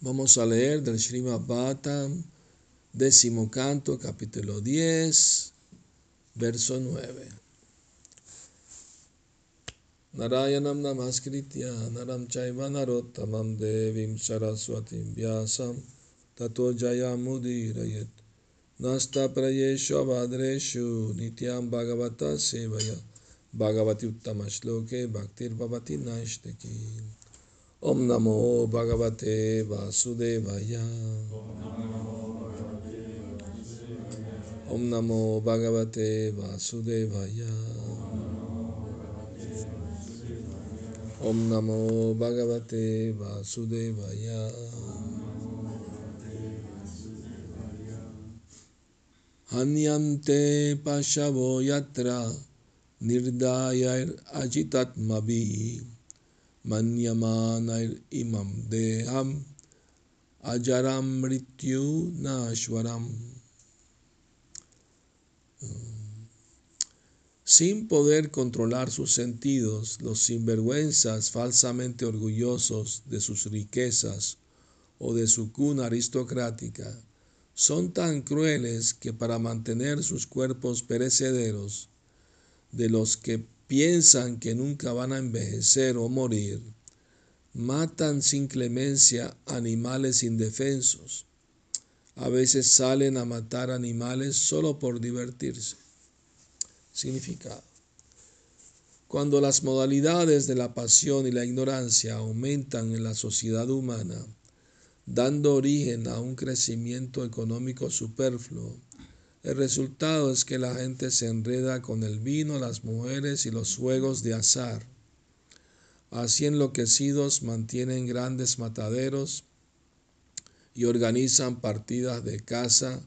Vamos a leer del Srimad Bhattam, décimo canto, capítulo 10, verso 9. Narayanam namaskritya naram chaiva narottamam devim saraswatim vyasam tato jayamudirayet nasta prayeshu avadreshu nityam bhagavata sevaya bhagavati uttama shloke bhaktir bhavati naishtaki ওম নমো ভগবতে বাসুদেবায়া। ওম নমো ভগবতে বাসুদেবায়া। ওম নমো ভগবতে বাসুদেবায়া। হন্যন্তে পাশবো যত্র নির্দায়ের অজিতাত্মবি Manyamanair imam deham ajaram mrityu nashwaram. Sin poder controlar sus sentidos, los sinvergüenzas falsamente orgullosos de sus riquezas o de su cuna aristocrática son tan crueles que para mantener sus cuerpos perecederos, de los que piensan que nunca van a envejecer o morir, matan sin clemencia animales indefensos. A veces salen a matar animales solo por divertirse. Significado. Cuando las modalidades de la pasión y la ignorancia aumentan en la sociedad humana, dando origen a un crecimiento económico superfluo, el resultado es que la gente se enreda con el vino, las mujeres y los juegos de azar. Así enloquecidos mantienen grandes mataderos y organizan partidas de caza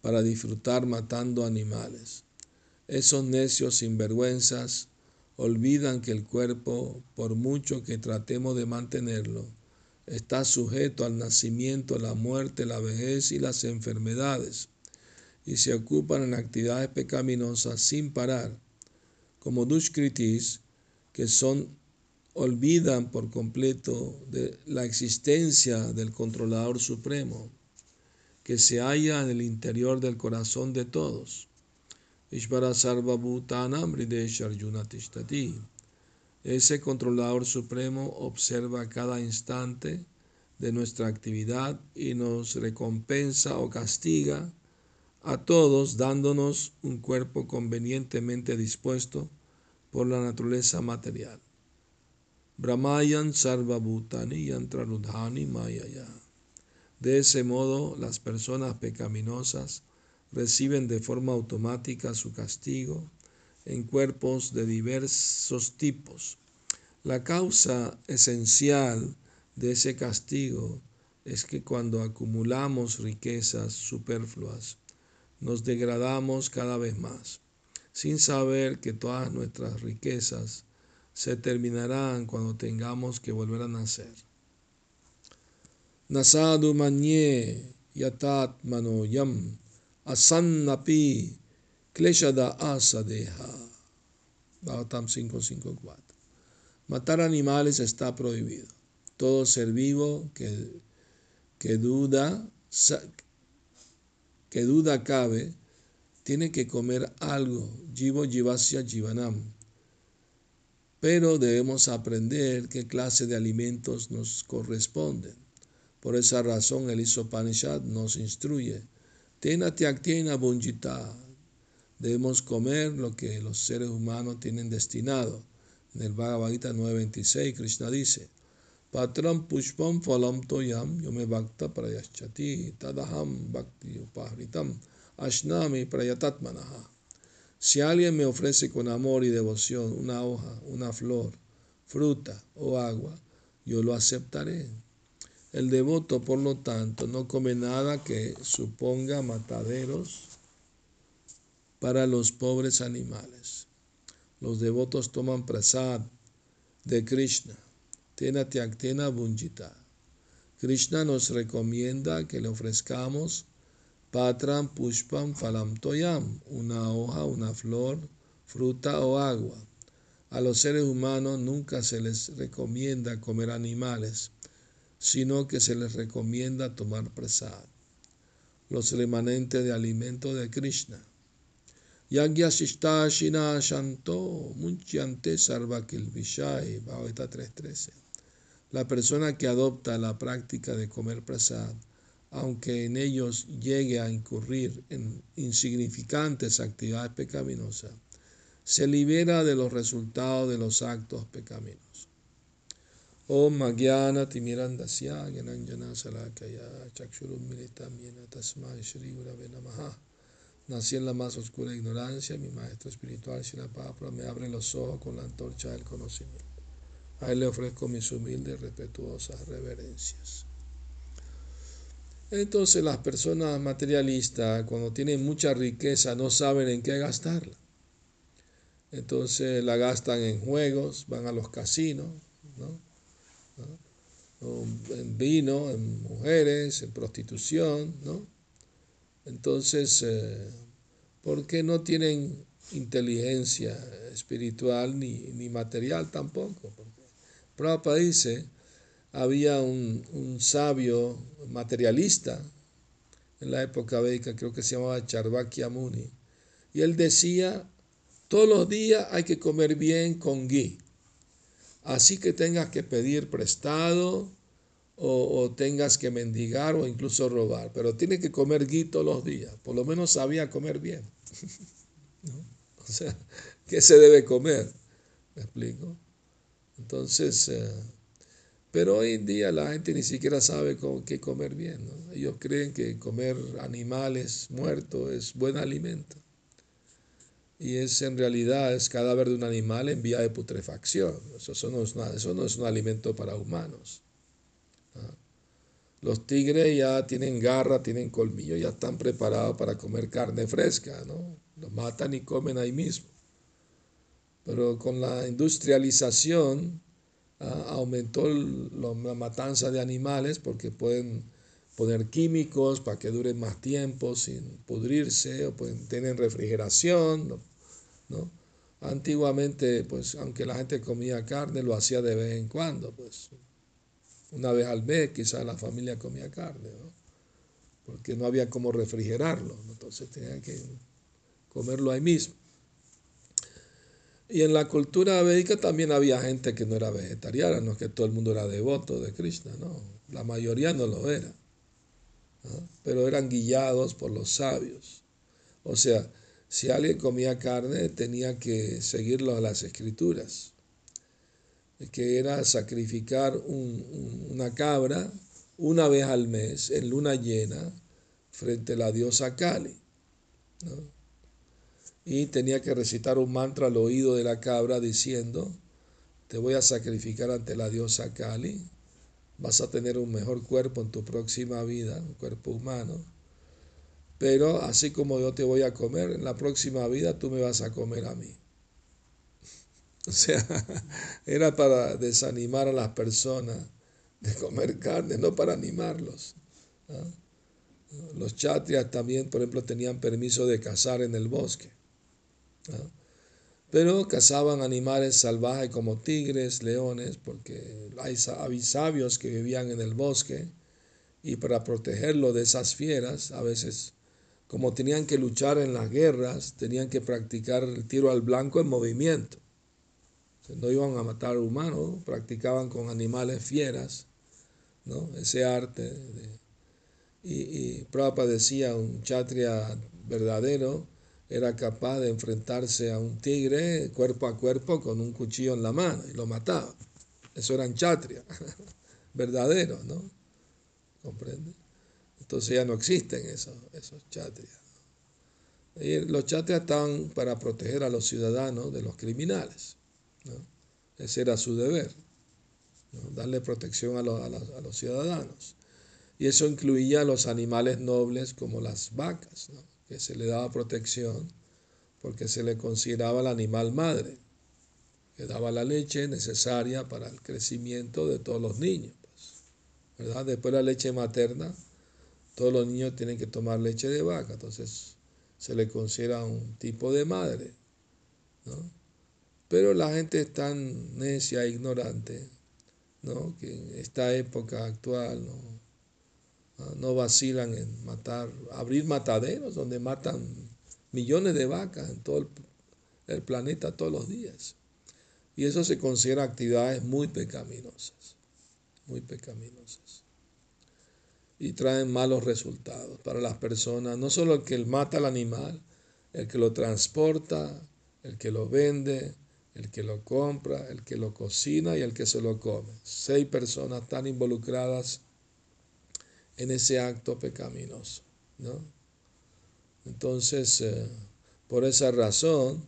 para disfrutar matando animales. Esos necios sinvergüenzas olvidan que el cuerpo, por mucho que tratemos de mantenerlo, está sujeto al nacimiento, la muerte, la vejez y las enfermedades y se ocupan en actividades pecaminosas sin parar, como dushkritis, que son olvidan por completo de la existencia del controlador supremo, que se halla en el interior del corazón de todos. Ese controlador supremo observa cada instante de nuestra actividad y nos recompensa o castiga a todos dándonos un cuerpo convenientemente dispuesto por la naturaleza material. Brahmayan sarvabhutani yantrarudhani mayaya. De ese modo, las personas pecaminosas reciben de forma automática su castigo en cuerpos de diversos tipos. La causa esencial de ese castigo es que cuando acumulamos riquezas superfluas, nos degradamos cada vez más, sin saber que todas nuestras riquezas se terminarán cuando tengamos que volver a nacer. Nasadu manye yatat manoyam asannapi kleshada asadeha. Bhagavatam 554. Matar animales está prohibido. Todo ser vivo que, que duda que duda cabe, tiene que comer algo, jivo jivasya jivanam. Pero debemos aprender qué clase de alimentos nos corresponden. Por esa razón el Isopanishad nos instruye. Tena bunjita. Debemos comer lo que los seres humanos tienen destinado. En el Bhagavad Gita 9.26 Krishna dice, Patram pushpam phalam toyam yome bhakta prayaschati tadaham bhakti upahritam ashnami prayatatmanaha. Si alguien me ofrece con amor y devoción una hoja, una flor, fruta o agua, yo lo aceptaré. El devoto, por lo tanto, no come nada que suponga mataderos para los pobres animales. Los devotos toman prasad de Krishna Tena Tyaktena Bunjita. Krishna nos recomienda que le ofrezcamos Patram Pushpam Falam Toyam, una hoja, una flor, fruta o agua. A los seres humanos nunca se les recomienda comer animales, sino que se les recomienda tomar prasad, los remanentes de alimento de Krishna. Yagya Shishta Shina Shanto Munchante Sarvakil Vishai 313. La persona que adopta la práctica de comer prasad, aunque en ellos llegue a incurrir en insignificantes actividades pecaminosas, se libera de los resultados de los actos pecaminosos. Om Magyana Timirandasya Gyananjana Salakaya Chakshurum Militam Yena Tasmai Shri Gurave Namaha. Nací en la más oscura ignorancia, mi maestro espiritual Shila Papra me abre los ojos con la antorcha del conocimiento. A él le ofrezco mis humildes y respetuosas reverencias. Entonces las personas materialistas, cuando tienen mucha riqueza, no saben en qué gastarla. Entonces la gastan en juegos, van a los casinos, en vino, en mujeres, en prostitución, ¿no? Entonces, eh, ¿por qué no tienen inteligencia espiritual ni, ni material tampoco? Prabhupada dice, había un, un, sabio materialista en la época védica, creo que se llamaba Charvakya Muni, y él decía, todos los días hay que comer bien con ghee. Así que tengas que pedir prestado o, tengas que mendigar o incluso robar, pero tiene que comer ghee todos los días. Por lo menos sabía comer bien. O sea, ¿qué se debe comer? ¿Me explico? Entonces, eh, pero hoy en día la gente ni siquiera sabe con qué comer bien. Ellos creen que comer animales muertos es buen alimento y es en realidad es cadáver de un animal en vía de putrefacción. Eso, no, es eso no es un alimento para humanos. Los tigres ya tienen garra, tienen colmillo, ya están preparados para comer carne fresca, ¿no? Los matan y comen ahí mismo. Pero con la industrialización aumentó la matanza de animales porque pueden poner químicos para que duren más tiempo sin pudrirse o pueden tener refrigeración, ¿no? Antiguamente, pues aunque la gente comía carne, lo hacía de vez en cuando, pues una vez al mes quizás la familia comía carne, porque no había cómo refrigerarlo, entonces tenían que comerlo ahí mismo. Y en la cultura védica también había gente que no era vegetariana, no es que todo el mundo era devoto de Krishna, no, la mayoría no lo era, pero eran guiados por los sabios. O sea, si alguien comía carne, tenía que seguirlo las escrituras, que era sacrificar una cabra una vez al mes en luna llena frente a la diosa Kali. Y tenía que recitar un mantra al oído de la cabra diciendo, te voy a sacrificar ante la diosa Kali, vas a tener un mejor cuerpo en tu próxima vida, un cuerpo humano pero así como yo te voy a comer, en la próxima vida tú me vas a comer a mí. O sea, era para desanimar a las personas de comer carne, no para animarlos. Los chatrias también, por ejemplo, tenían permiso de cazar en el bosque. Pero cazaban animales salvajes como tigres, leones, porque hay sabios que vivían en el bosque y para protegerlo de esas fieras, a veces como tenían que luchar en las guerras, tenían que practicar el tiro al blanco en movimiento. No iban a matar humanos, practicaban con animales fieras, ¿no? ese arte. y, y Prabhupada decía, un chatria verdadero era capaz de enfrentarse a un tigre cuerpo a cuerpo con un cuchillo en la mano y lo mataba. Eso eran chatria, verdaderos, ¿no? ¿Comprende? Entonces ya no existen esos, esos chatrias. los chatrias estaban para proteger a los ciudadanos de los criminales. Ese era su deber, darle protección a los, a, los, ciudadanos. Y eso incluía a los animales nobles como las vacas, que se le daba protección porque se le consideraba el animal madre, que daba la leche necesaria para el crecimiento de todos los niños. Pues, ¿verdad? Después la leche materna todos los niños tienen que tomar leche de vaca, entonces se le considera un tipo de madre. Pero la gente es tan necia e ignorante ¿no? que en esta época actual no, no vacilan en matar, abrir mataderos donde matan millones de vacas en todo el, el planeta todos los días. Y eso se considera actividades muy pecaminosas, muy pecaminosas. Y traen malos resultados para las personas, no solo el que mata al animal, el que lo transporta, el que lo vende, el que lo compra, el que lo cocina y el que se lo come. Seis personas están involucradas en ese acto pecaminoso. ¿no? Entonces, eh, por esa razón,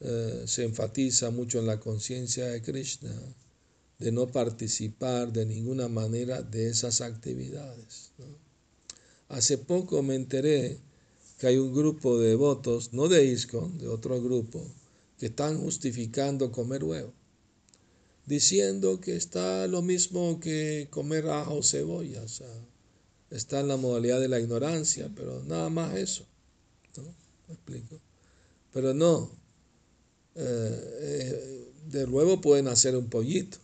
eh, se enfatiza mucho en la conciencia de Krishna de no participar de ninguna manera de esas actividades. Hace poco me enteré que hay un grupo de devotos, no de ISKCON, de otro grupo, que están justificando comer huevo, diciendo que está lo mismo que comer ajo o cebolla, está en la modalidad de la ignorancia, pero nada más eso, ¿no? ¿Me explico? Pero no, eh, eh, del huevo pueden hacer un pollito,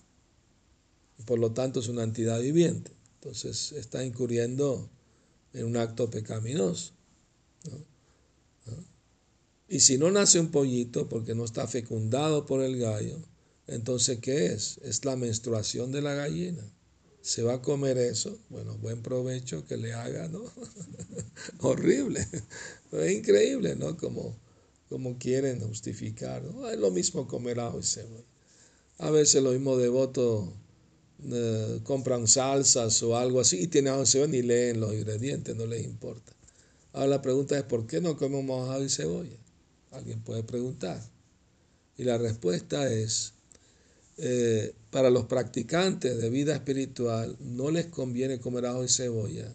por lo tanto es una entidad viviente, entonces está incurriendo en un acto pecaminoso. Y si no nace un pollito porque no está fecundado por el gallo, entonces ¿qué es? Es la menstruación de la gallina. ¿Se va a comer eso? Bueno, buen provecho que le haga, ¿no? Horrible. Es increíble, ¿no? Como, como quieren justificar. ¿no? Es lo mismo comer ajo y cebolla. A veces los mismos devotos eh, compran salsas o algo así y tienen ajo y cebolla y leen los ingredientes, no les importa. Ahora la pregunta es, ¿por qué no comemos ajo y cebolla? Alguien puede preguntar. Y la respuesta es, eh, para los practicantes de vida espiritual no les conviene comer ajo y cebolla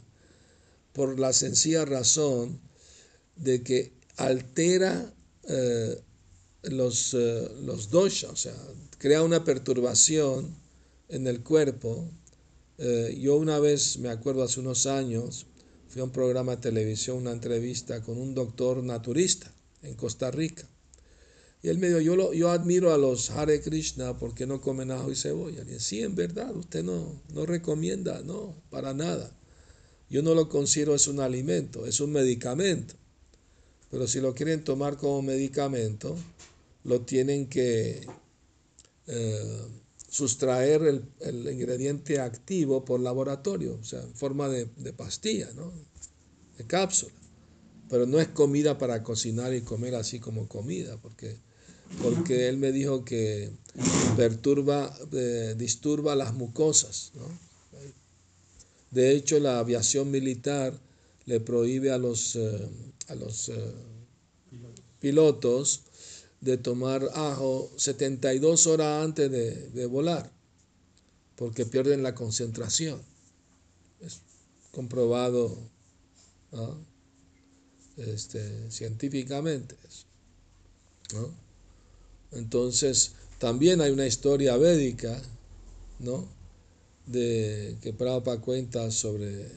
por la sencilla razón de que altera eh, los, eh, los o sea, crea una perturbación en el cuerpo. yo una vez, me acuerdo hace unos años, fui a un programa de televisión, una entrevista con un doctor naturista en Costa Rica. Y él me dijo, yo, yo admiro a los Hare Krishna porque no comen ajo y cebolla. Y sí, en verdad, usted no, no recomienda, no, para nada. Yo no lo considero es un alimento, es un medicamento. Pero si lo quieren tomar como medicamento, lo tienen que eh, sustraer el, el, ingrediente activo por laboratorio, o sea, en forma de, de pastilla, ¿no? de cápsula. Pero no es comida para cocinar y comer así como comida, porque, porque él me dijo que perturba, eh, disturba las mucosas. ¿no? De hecho, la aviación militar le prohíbe a los, eh, a los eh, pilotos de tomar ajo 72 horas antes de, de volar, porque pierden la concentración. Es comprobado ¿no? este, científicamente. ¿no? Entonces, también hay una historia védica, ¿no? De que Prabhupada cuenta sobre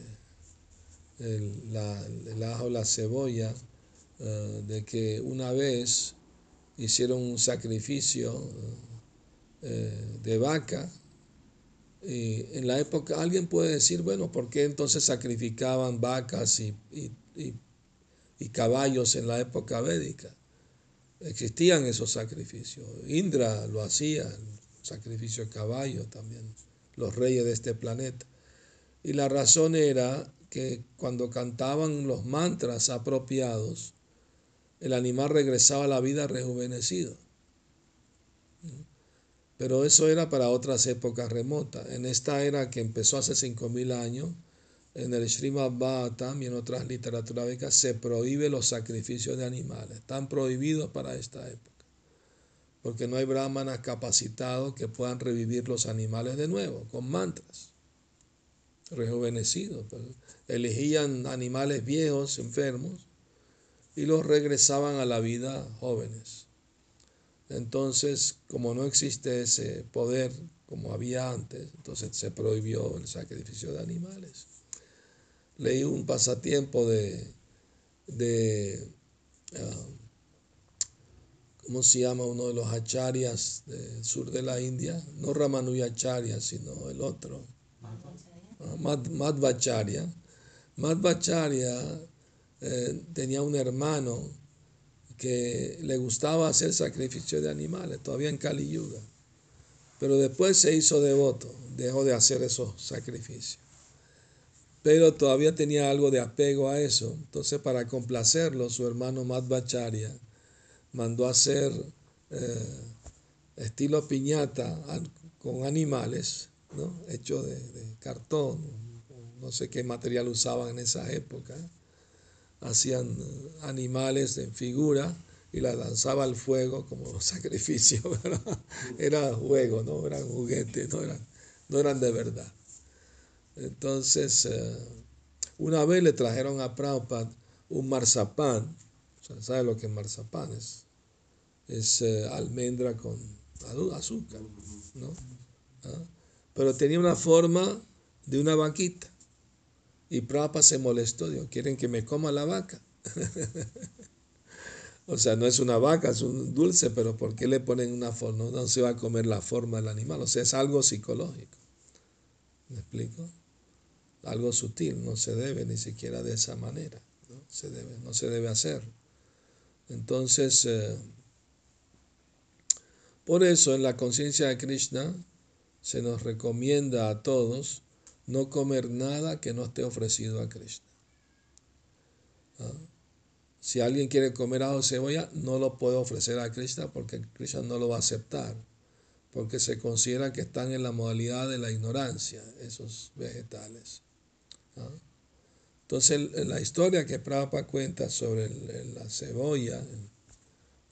el, la, el ajo, la cebolla, uh, de que una vez hicieron un sacrificio uh, de vaca, y en la época alguien puede decir, bueno, ¿por qué entonces sacrificaban vacas y, y, y y caballos en la época védica. Existían esos sacrificios. Indra lo hacía, sacrificio de caballo también, los reyes de este planeta. Y la razón era que cuando cantaban los mantras apropiados, el animal regresaba a la vida rejuvenecido. Pero eso era para otras épocas remotas. En esta era que empezó hace 5.000 años, en el Srimad Bhattam y en otras literaturas védicas se prohíbe los sacrificios de animales. Están prohibidos para esta época. Porque no hay brahmanas capacitados que puedan revivir los animales de nuevo con mantras. Rejuvenecidos. Pues. Elegían animales viejos, enfermos, y los regresaban a la vida jóvenes. Entonces, como no existe ese poder como había antes, entonces se prohibió el sacrificio de animales leí un pasatiempo de, de uh, ¿cómo se llama uno de los acharyas del sur de la India? No Ramanujacharya, sino el otro. Madhvacharya. Madhvacharya eh, tenía un hermano que le gustaba hacer sacrificio de animales, todavía en Kali Yuga. Pero después se hizo devoto, dejó de hacer esos sacrificios. Pero todavía tenía algo de apego a eso. Entonces, para complacerlo, su hermano Madhvacharya mandó hacer eh, estilo piñata con animales, ¿no? hecho de, cartón, no sé qué material usaban en esa época. Hacían animales en figura y la lanzaba al fuego como sacrificio. Era juego, no eran juguetes, no eran, no eran de verdad. Entonces, eh, una vez le trajeron a Prabhupada un marzapán, ¿sabe lo que es marzapán? Es, es eh, almendra con azúcar, ¿no? ¿Ah? Pero tenía una forma de una vaquita. Y Prabhupada se molestó, dijo, ¿quieren que me coma la vaca? O sea, no es una vaca, es un dulce, pero ¿por qué le ponen una forma? No, se va a comer la forma del animal. O sea, es algo psicológico. ¿Me explico? Algo sutil, no se debe ni siquiera de esa manera. No se debe, no se debe hacer. Entonces, eh, por eso en la conciencia de Krishna se nos recomienda a todos no comer nada que no esté ofrecido a Krishna. ¿Ah? Si alguien quiere comer ajo cebolla, no lo puede ofrecer a Krishna porque Krishna no lo va a aceptar, porque se considera que están en la modalidad de la ignorancia, esos vegetales. Entonces, la historia que Prabhupada cuenta sobre la cebolla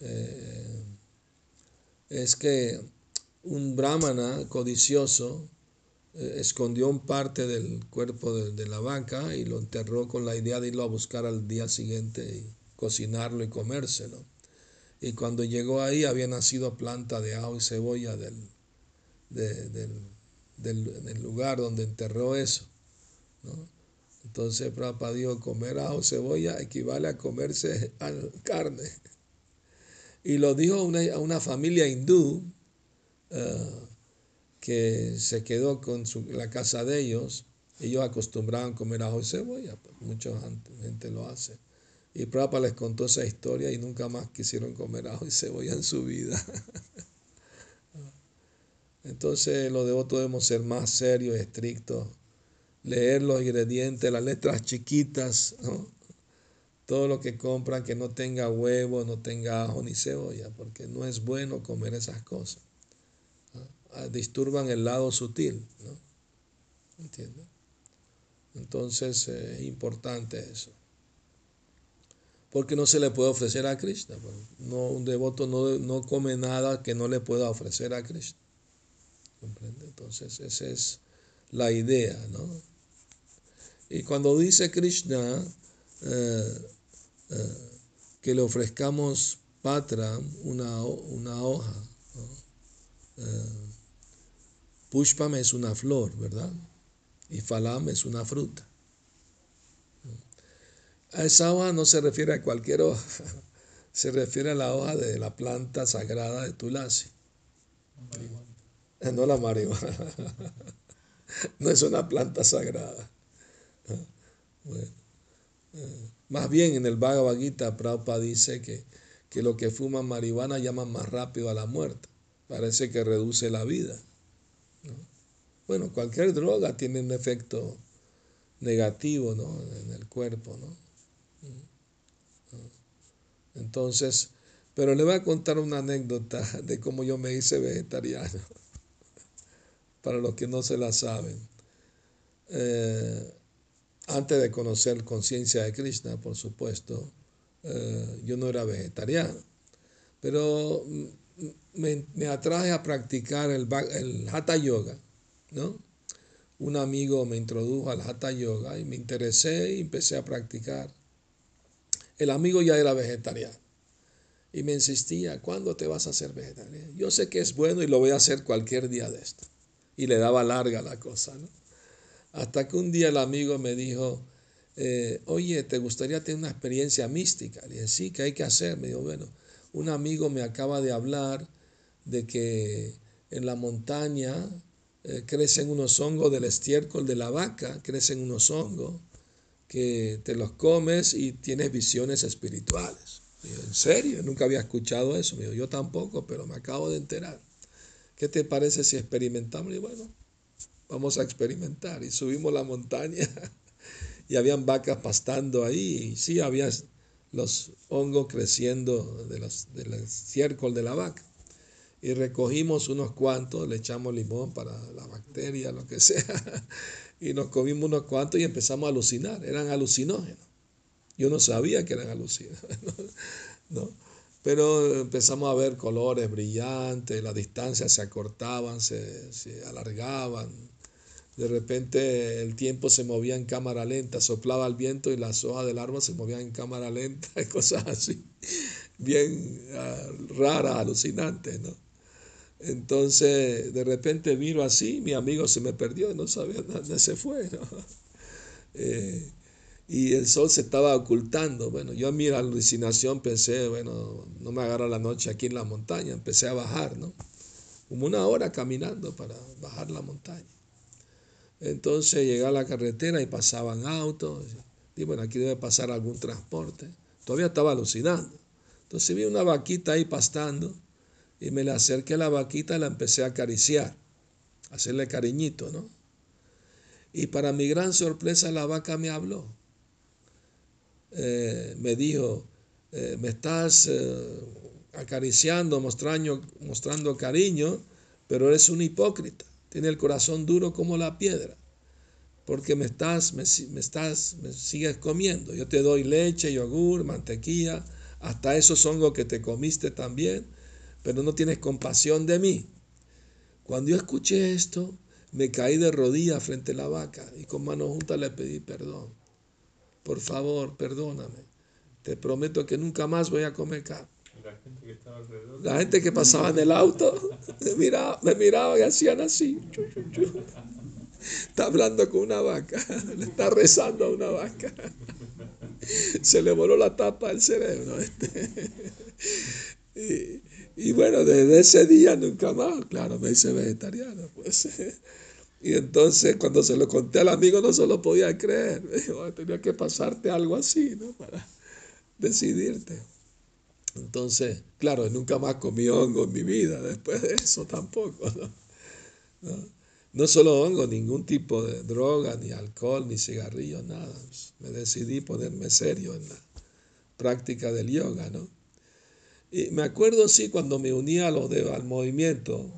eh, es que un brahmana codicioso eh, escondió un parte del cuerpo de, la vaca y lo enterró con la idea de irlo a buscar al día siguiente cocinarlo y comérselo. Y cuando llegó ahí había nacido planta de ajo y cebolla del, del, lugar donde enterró eso. Entonces Prabhupada dijo, comer ajo cebolla equivale a comerse carne. Y lo dijo a una, familia hindú eh, que se quedó con la casa de ellos. Ellos acostumbraban comer ajo y cebolla, pues, mucha gente lo hace. Y Prabhupada les contó esa historia y nunca más quisieron comer ajo y cebolla en su vida. Entonces los devotos debemos ser más serios, estrictos, leer los ingredientes, las letras chiquitas, todo lo que compran que no tenga huevo, no tenga ajo ni cebolla, porque no es bueno comer esas cosas. Ah, disturban el lado sutil, ¿no? ¿Entiendes? Entonces eh, es importante eso porque no se le puede ofrecer a Krishna. No, un devoto no, no come nada que no le pueda ofrecer a Krishna. ¿Comprende? Entonces, esa es la idea, ¿no? Y cuando dice Krishna eh, eh, que le ofrezcamos patra, una, una hoja, eh, pushpam es una flor, ¿verdad? Y falam es una fruta. A esa hoja no se refiere a cualquier hoja, se refiere a la hoja de la planta sagrada de Tulasi. No la marihuana. No es una planta sagrada. Eh, más bien en el Bhagavad Gita, Prabhupada dice que, que lo que fuma marihuana llama más rápido a la muerte. Parece que reduce la vida. Bueno, cualquier droga tiene un efecto negativo en el cuerpo. ¿no? Entonces, pero le voy a contar una anécdota de cómo yo me hice vegetariano, para los que no se la saben. Eh, antes de conocer conciencia de Krishna, por supuesto, eh, yo no era vegetariano, pero me, me atraje a practicar el, el Hatha Yoga, ¿no? Un amigo me introdujo al Hatha Yoga y me interesé y empecé a practicar. El amigo ya era vegetariano y me insistía, ¿cuándo te vas a hacer vegetariano? Yo sé que es bueno y lo voy a hacer cualquier día de esto. Y le daba larga la cosa, ¿no? Hasta que un día el amigo me dijo, eh, oye, ¿te gustaría tener una experiencia mística? Le dije, sí, ¿qué hay que hacer? Me dijo, bueno, un amigo me acaba de hablar de que en la montaña eh, crecen unos hongos del estiércol de la vaca, crecen unos hongos que te los comes y tienes visiones espirituales. en serio, nunca había escuchado eso. yo tampoco, pero me acabo de enterar. ¿Qué te parece si experimentamos? Y bueno, vamos a experimentar. Y subimos la montaña y habían vacas pastando ahí. Y sí, había los hongos creciendo de del de la vaca. Y recogimos unos cuantos, le echamos limón para la bacteria, lo que sea. Y nos comimos unos cuantos y empezamos a alucinar. Eran alucinógenos. Yo no sabía que eran alucinógenos. ¿no? Pero empezamos a ver colores brillantes, las distancias se acortaban, se, se alargaban, de repente el tiempo se movía en cámara lenta, soplaba el viento y las hojas del árbol se movían en cámara lenta y cosas así, bien ah, raras, alucinantes, ¿no? Entonces, de repente miro así, mi amigo se me perdió, no sabía dónde se fue, ¿no? Eh, y el sol se estaba ocultando. Bueno, yo a mi alucinación pensé, bueno, no me agarra la noche aquí en la montaña, empecé a bajar, ¿no? Como una hora caminando para bajar la montaña. Entonces llegué a la carretera y pasaban autos. Y bueno, aquí debe pasar algún transporte. Todavía estaba alucinando. Entonces vi una vaquita ahí pastando y me le acerqué a la vaquita y la empecé a acariciar, hacerle cariñito, ¿no? Y para mi gran sorpresa la vaca me habló. Eh, me dijo, eh, me estás eh, acariciando, mostrando, mostrando cariño, pero eres un hipócrita tiene el corazón duro como la piedra, porque me estás, me, estás, me sigues comiendo. Yo te doy leche, yogur, mantequilla, hasta esos hongos que te comiste también, pero no tienes compasión de mí. Cuando yo escuché esto, me caí de rodillas frente a la vaca y con manos juntas le pedí perdón. Por favor, perdóname. Te prometo que nunca más voy a comer carne. La gente que pasaba en el auto me miraba, me miraba y hacían así. Está hablando con una vaca, le está rezando a una vaca. Se le voló la tapa del cerebro. Este. Y, bueno, desde ese día nunca más, claro, me hice vegetariano. Pues. Y entonces cuando se lo conté al amigo no se lo podía creer. Me dijo, tenía que pasarte algo así, ¿no? Para decidirte. Entonces, claro, nunca más comí hongo en mi vida, después de eso tampoco. ¿no? ¿no? solo hongo, ningún tipo de droga, ni alcohol, ni cigarrillo, nada. Me decidí ponerme serio en la práctica del yoga, ¿no? Y me acuerdo, sí, cuando me uní los de, al movimiento,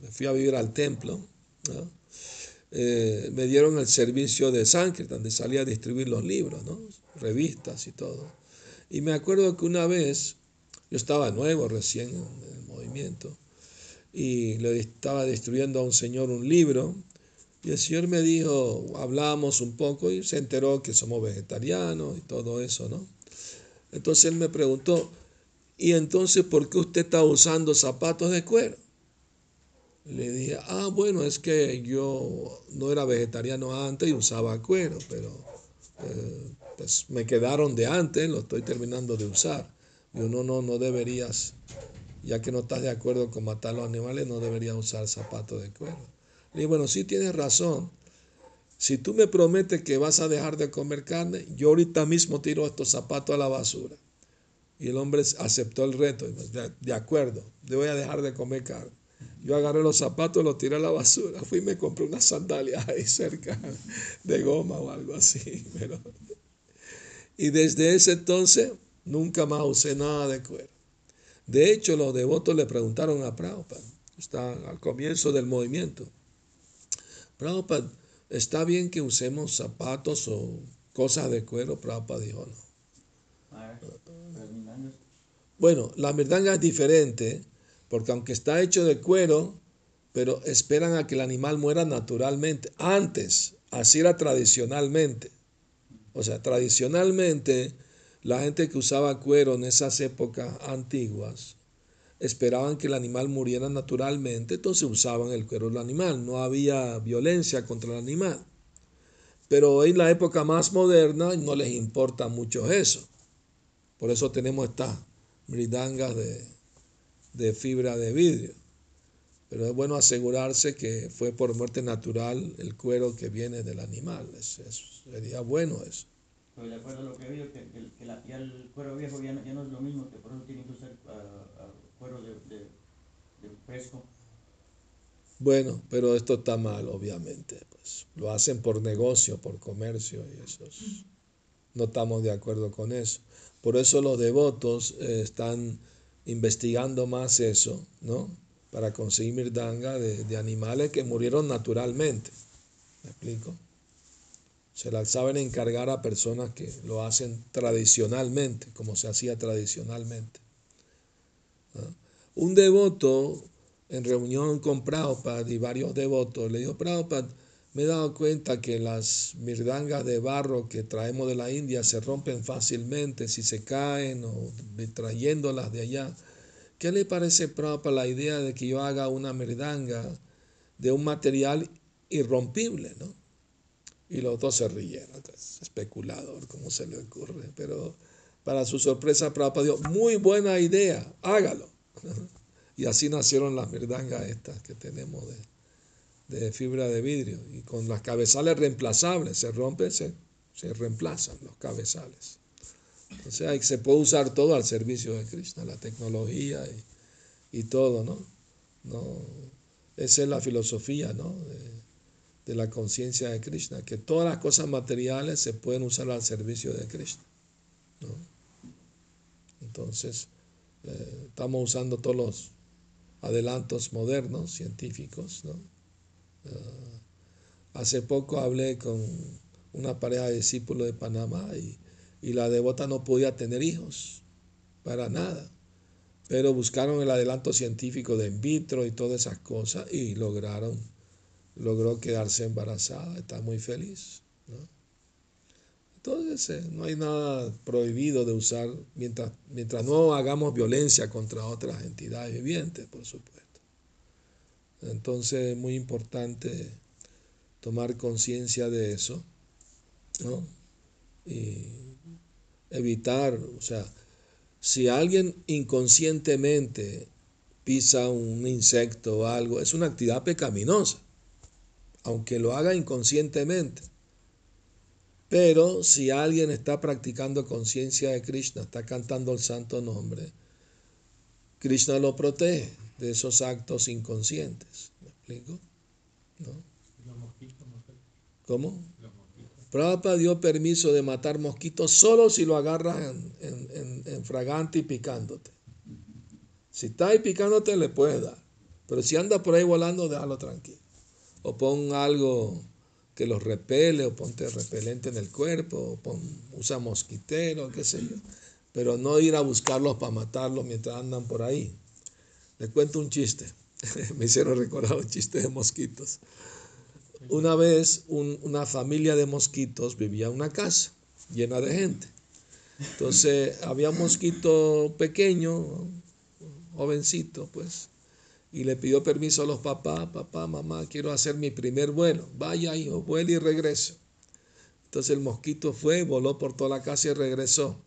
me fui a vivir al templo, eh, me dieron el servicio de Sankirtan, donde salía a distribuir los libros, ¿no? revistas y todo. Y me acuerdo que una vez, yo estaba nuevo recién en el movimiento, y le estaba distribuyendo a un señor un libro, y el señor me dijo, hablamos un poco, y se enteró que somos vegetarianos y todo eso, ¿no? Entonces él me preguntó, ¿y entonces por qué usted está usando zapatos de cuero? Le dije, ah, bueno, es que yo no era vegetariano antes y usaba cuero, pero eh, me quedaron de antes, lo estoy terminando de usar. Yo no, no, no deberías, ya que no estás de acuerdo con matar a los animales, no deberías usar zapatos de cuero. Le bueno, sí tienes razón. Si tú me prometes que vas a dejar de comer carne, yo ahorita mismo tiro estos zapatos a la basura. Y el hombre aceptó el reto. De, de acuerdo, yo voy a dejar de comer carne. Yo agarré los zapatos, los tiré a la basura. Fui y me compré unas sandalias ahí cerca de goma o algo así. Pero y desde ese entonces nunca más usé nada de cuero. De hecho, los devotos le preguntaron a Prabhupada, está al comienzo del movimiento, Prabhupada, ¿está bien que usemos zapatos o cosas de cuero? Prabhupada dijo no. Bueno, la mirdanga es diferente, porque aunque está hecho de cuero, pero esperan a que el animal muera naturalmente. Antes, así era tradicionalmente. O sea, tradicionalmente la gente que usaba cuero en esas épocas antiguas esperaban que el animal muriera naturalmente, entonces usaban el cuero del animal, no había violencia contra el animal. Pero hoy en la época más moderna no les importa mucho eso. Por eso tenemos estas mridangas de, de fibra de vidrio. Pero es bueno asegurarse que fue por muerte natural el cuero que viene del animal. sería bueno eso. Pero de acuerdo a lo que he oído, que, que, la, ya el cuero viejo ya no, ya no, es lo mismo, que por eso tiene que usar uh, cuero de, de, de, fresco. Bueno, pero esto está mal, obviamente. Pues lo hacen por negocio, por comercio y eso. no estamos de acuerdo con eso. Por eso los devotos eh, están investigando más eso, ¿no? para conseguir mirdanga de, animales que murieron naturalmente. ¿Me explico? Se las saben encargar a personas que lo hacen tradicionalmente, como se hacía tradicionalmente. Un devoto en reunión con Prabhupada y varios devotos le dijo, Prabhupada, me he dado cuenta que las mirdangas de barro que traemos de la India se rompen fácilmente si se caen o trayéndolas de allá. ¿Qué le parece para la idea de que yo haga una merdanga de un material irrompible? ¿no? Y los dos se rieron. especulador, ¿cómo se le ocurre? Pero para su sorpresa, Prabhupada dijo, muy buena idea, hágalo. y así nacieron las merdangas estas que tenemos de, de, fibra de vidrio. Y con las cabezales reemplazables, se rompen, se, se reemplazan los cabezales. O sea, se puede usar todo al servicio de Krishna, la tecnología y, todo, ¿no? ¿no? Esa es la filosofía, ¿no? La conciencia de Krishna, que todas las cosas materiales se pueden usar al servicio de Krishna, ¿no? Entonces, eh, estamos usando todos los adelantos modernos, científicos, ¿no? Eh, hace poco hablé con una pareja de discípulos de Panamá y y la devota no podía tener hijos, para nada. Pero buscaron el adelanto científico de in vitro y todas esas cosas y lograron, logró quedarse embarazada, está muy feliz. Entonces eh, no hay nada prohibido de usar mientras, mientras no hagamos violencia contra otras entidades vivientes, por supuesto. Entonces es muy importante tomar conciencia de eso, ¿no? Y evitar, o sea, si alguien inconscientemente pisa un insecto o algo, es una actividad pecaminosa, aunque lo haga inconscientemente. Pero si alguien está practicando conciencia de Krishna, está cantando el santo nombre, Krishna lo protege de esos actos inconscientes. ¿Me explico? ¿No? ¿Cómo? Prabhupada dio permiso de matar mosquitos solo si lo agarras en, fragante y picándote. Si está ahí picándote, le puedes dar. Pero si anda por ahí volando, déjalo tranquilo. O pon algo que los repele, o ponte repelente en el cuerpo, o pon, usa mosquitero, qué sé yo. Pero no ir a buscarlos para matarlos mientras andan por ahí. Le cuento un chiste. Me hicieron recordar un chiste de mosquitos. Una vez una familia de mosquitos vivía en una casa llena de gente. Entonces había un mosquito pequeño, jovencito, pues, y le pidió permiso a los papás, papá, mamá, quiero hacer mi primer vuelo. Vaya, hijo, vuelo y regreso. Entonces el mosquito fue, voló por toda la casa y regresó.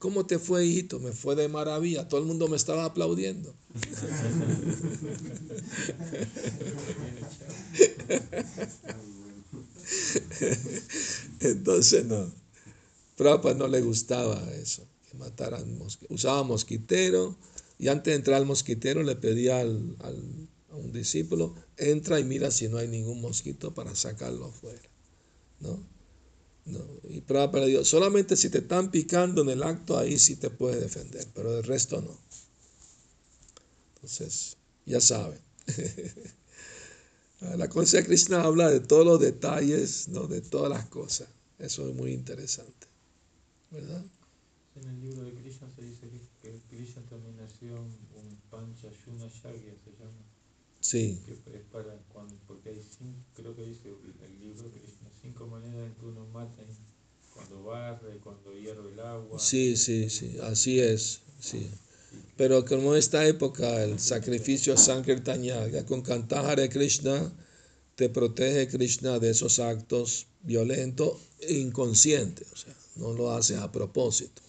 ¿Cómo te fue, hijito? Me fue de maravilla. Todo el mundo me estaba aplaudiendo. Entonces no. Prabhupada no le gustaba eso, que mataran Usaba mosquitero y antes de entrar al mosquitero le pedía al, a un discípulo, entra y mira si no hay ningún mosquito para sacarlo afuera. ¿No? No. Y Prabhupada dijo, solamente si te están picando en el acto, ahí sí te puedes defender, pero el resto no. Entonces, ya saben. La conciencia de Krishna habla de todos los detalles, ¿no? de todas las cosas. Eso es muy interesante. ¿Verdad? En el libro de Krishna se dice que Krishna también nació un Pancha Shagya, se llama. Sí. Que es para cuando, porque hay cinco, creo que dice el libro de Krishna, cinco maneras en que uno mata, cuando barre, cuando hierve el agua. Sí, sí, sí, así es, sí. Pero como en esta época el sacrificio Sankirtanya, con cantar de Krishna, te protege Krishna de esos actos violentos e inconscientes, o sea, no lo haces a propósito.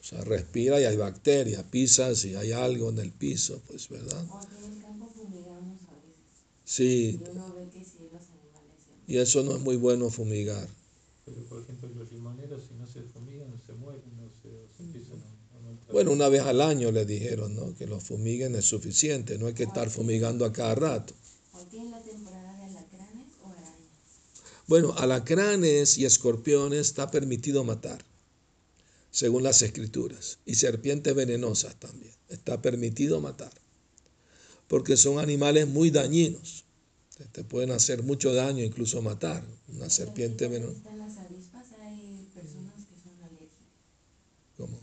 O sea, respira y hay bacterias, pisas y hay algo en el piso, pues, ¿verdad? O aquí en el campo fumigamos a veces. Sí, Y uno ve que sí los animales y eso no es muy bueno fumigar. Pero por ejemplo los limoneros si no se fumigan se mueren, no se, se empiezan a. Bueno, una vez al año le dijeron, ¿no? Que los fumiguen es suficiente, no hay que estar fumigando a cada rato. La temporada de alacranes o arañas. Bueno, alacranes y escorpiones está permitido matar, según las escrituras, y serpientes venenosas también, está permitido matar, porque son animales muy dañinos, te- pueden hacer mucho daño, incluso matar. Una serpiente venenosa. están las avispas, hay personas que son alérgicas. ¿Cómo?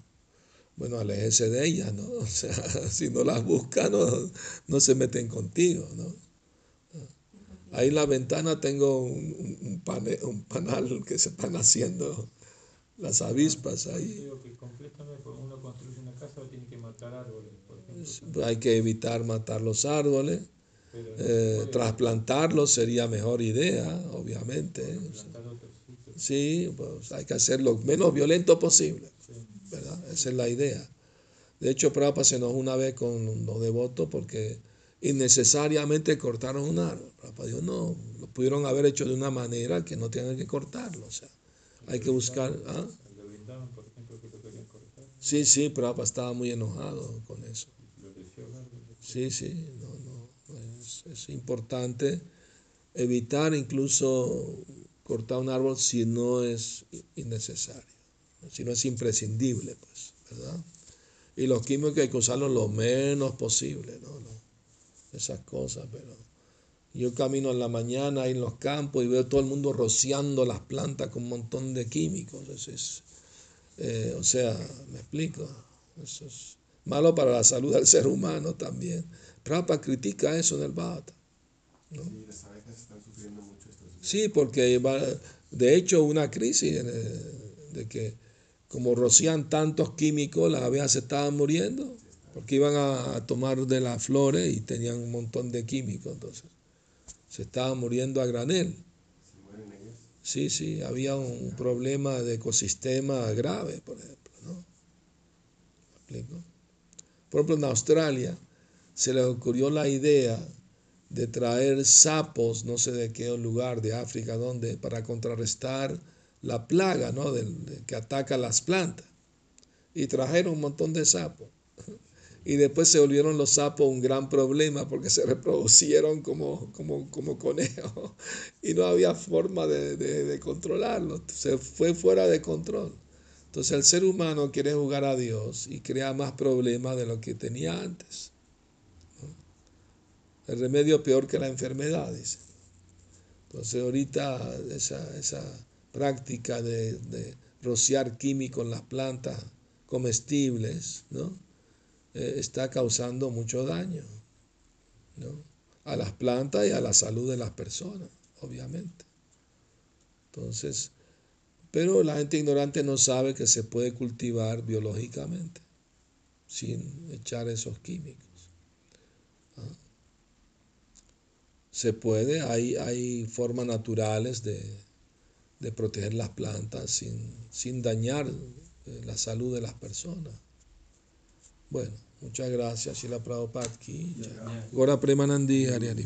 Bueno, aléjense de ellas, ¿no? O sea, si no las buscan, no, no se meten contigo, ¿no? Ahí en la ventana tengo un, un- un pane- un panal que se están haciendo las avispas Yo ahí. cuando uno construye una casa tiene que matar árboles, por ejemplo. Hay que evitar matar los árboles, Pero eh, trasplantarlos sería mejor idea, obviamente. Sí, pues hay que hacer lo menos violento posible. ¿verdad? Esa es la idea. De hecho, Prabhupada se enojó una vez con los devotos porque innecesariamente cortaron un árbol. Prabhupada dijo, no, lo pudieron haber hecho de una manera que no tengan que cortarlo. O sea, hay que buscar... ¿ah? Sí, sí, Prabhupada estaba muy enojado con eso. Sí, sí, no, no, es, es importante evitar incluso cortar un árbol si no es innecesario, si no es imprescindible, pues, ¿verdad? Y los químicos hay que usarlos lo menos posible, ¿no? No, esas cosas, pero yo camino en la mañana ahí en los campos y veo todo el mundo rociando las plantas con un montón de químicos, es, eh, o sea, me explico, eso es malo para la salud del ser humano también. Prabhupada critica eso en el Bhagavata. Sí, las abejas están sufriendo mucho estos días. Sí, porque va, de hecho una crisis eh, de que como rocían tantos químicos, las abejas se estaban muriendo, porque iban a, a tomar de las flores y tenían un montón de químicos, entonces se estaban muriendo a granel. Sí, sí, había un problema de ecosistema grave, por ejemplo, ¿no? ¿Me explico? Por ejemplo, en Australia se les ocurrió la idea de traer sapos, no sé de qué lugar de África, donde, para contrarrestar la plaga, ¿no? de- que ataca las plantas. Y trajeron un montón de sapos. Y después se volvieron los sapos un gran problema porque se reproducieron como, como, como conejos y no había forma de, de, de controlarlos. Se fue fuera de control. Entonces el ser humano quiere jugar a Dios y crea más problemas de lo que tenía antes. El remedio peor que la enfermedad, dice. Entonces ahorita esa, esa práctica de, de rociar químicos en las plantas comestibles, ¿no? Eh, está causando mucho daño ¿no? a las plantas y a la salud de las personas, obviamente. Entonces, pero la gente ignorante no sabe que se puede cultivar biológicamente sin echar esos químicos. ¿ah? Se puede, hay, hay formas naturales de, de proteger las plantas sin, sin dañar eh, la salud de las personas. Bueno, muchas gracias, Shila Prabhupada ki. Gora Premanandi Hari Hari.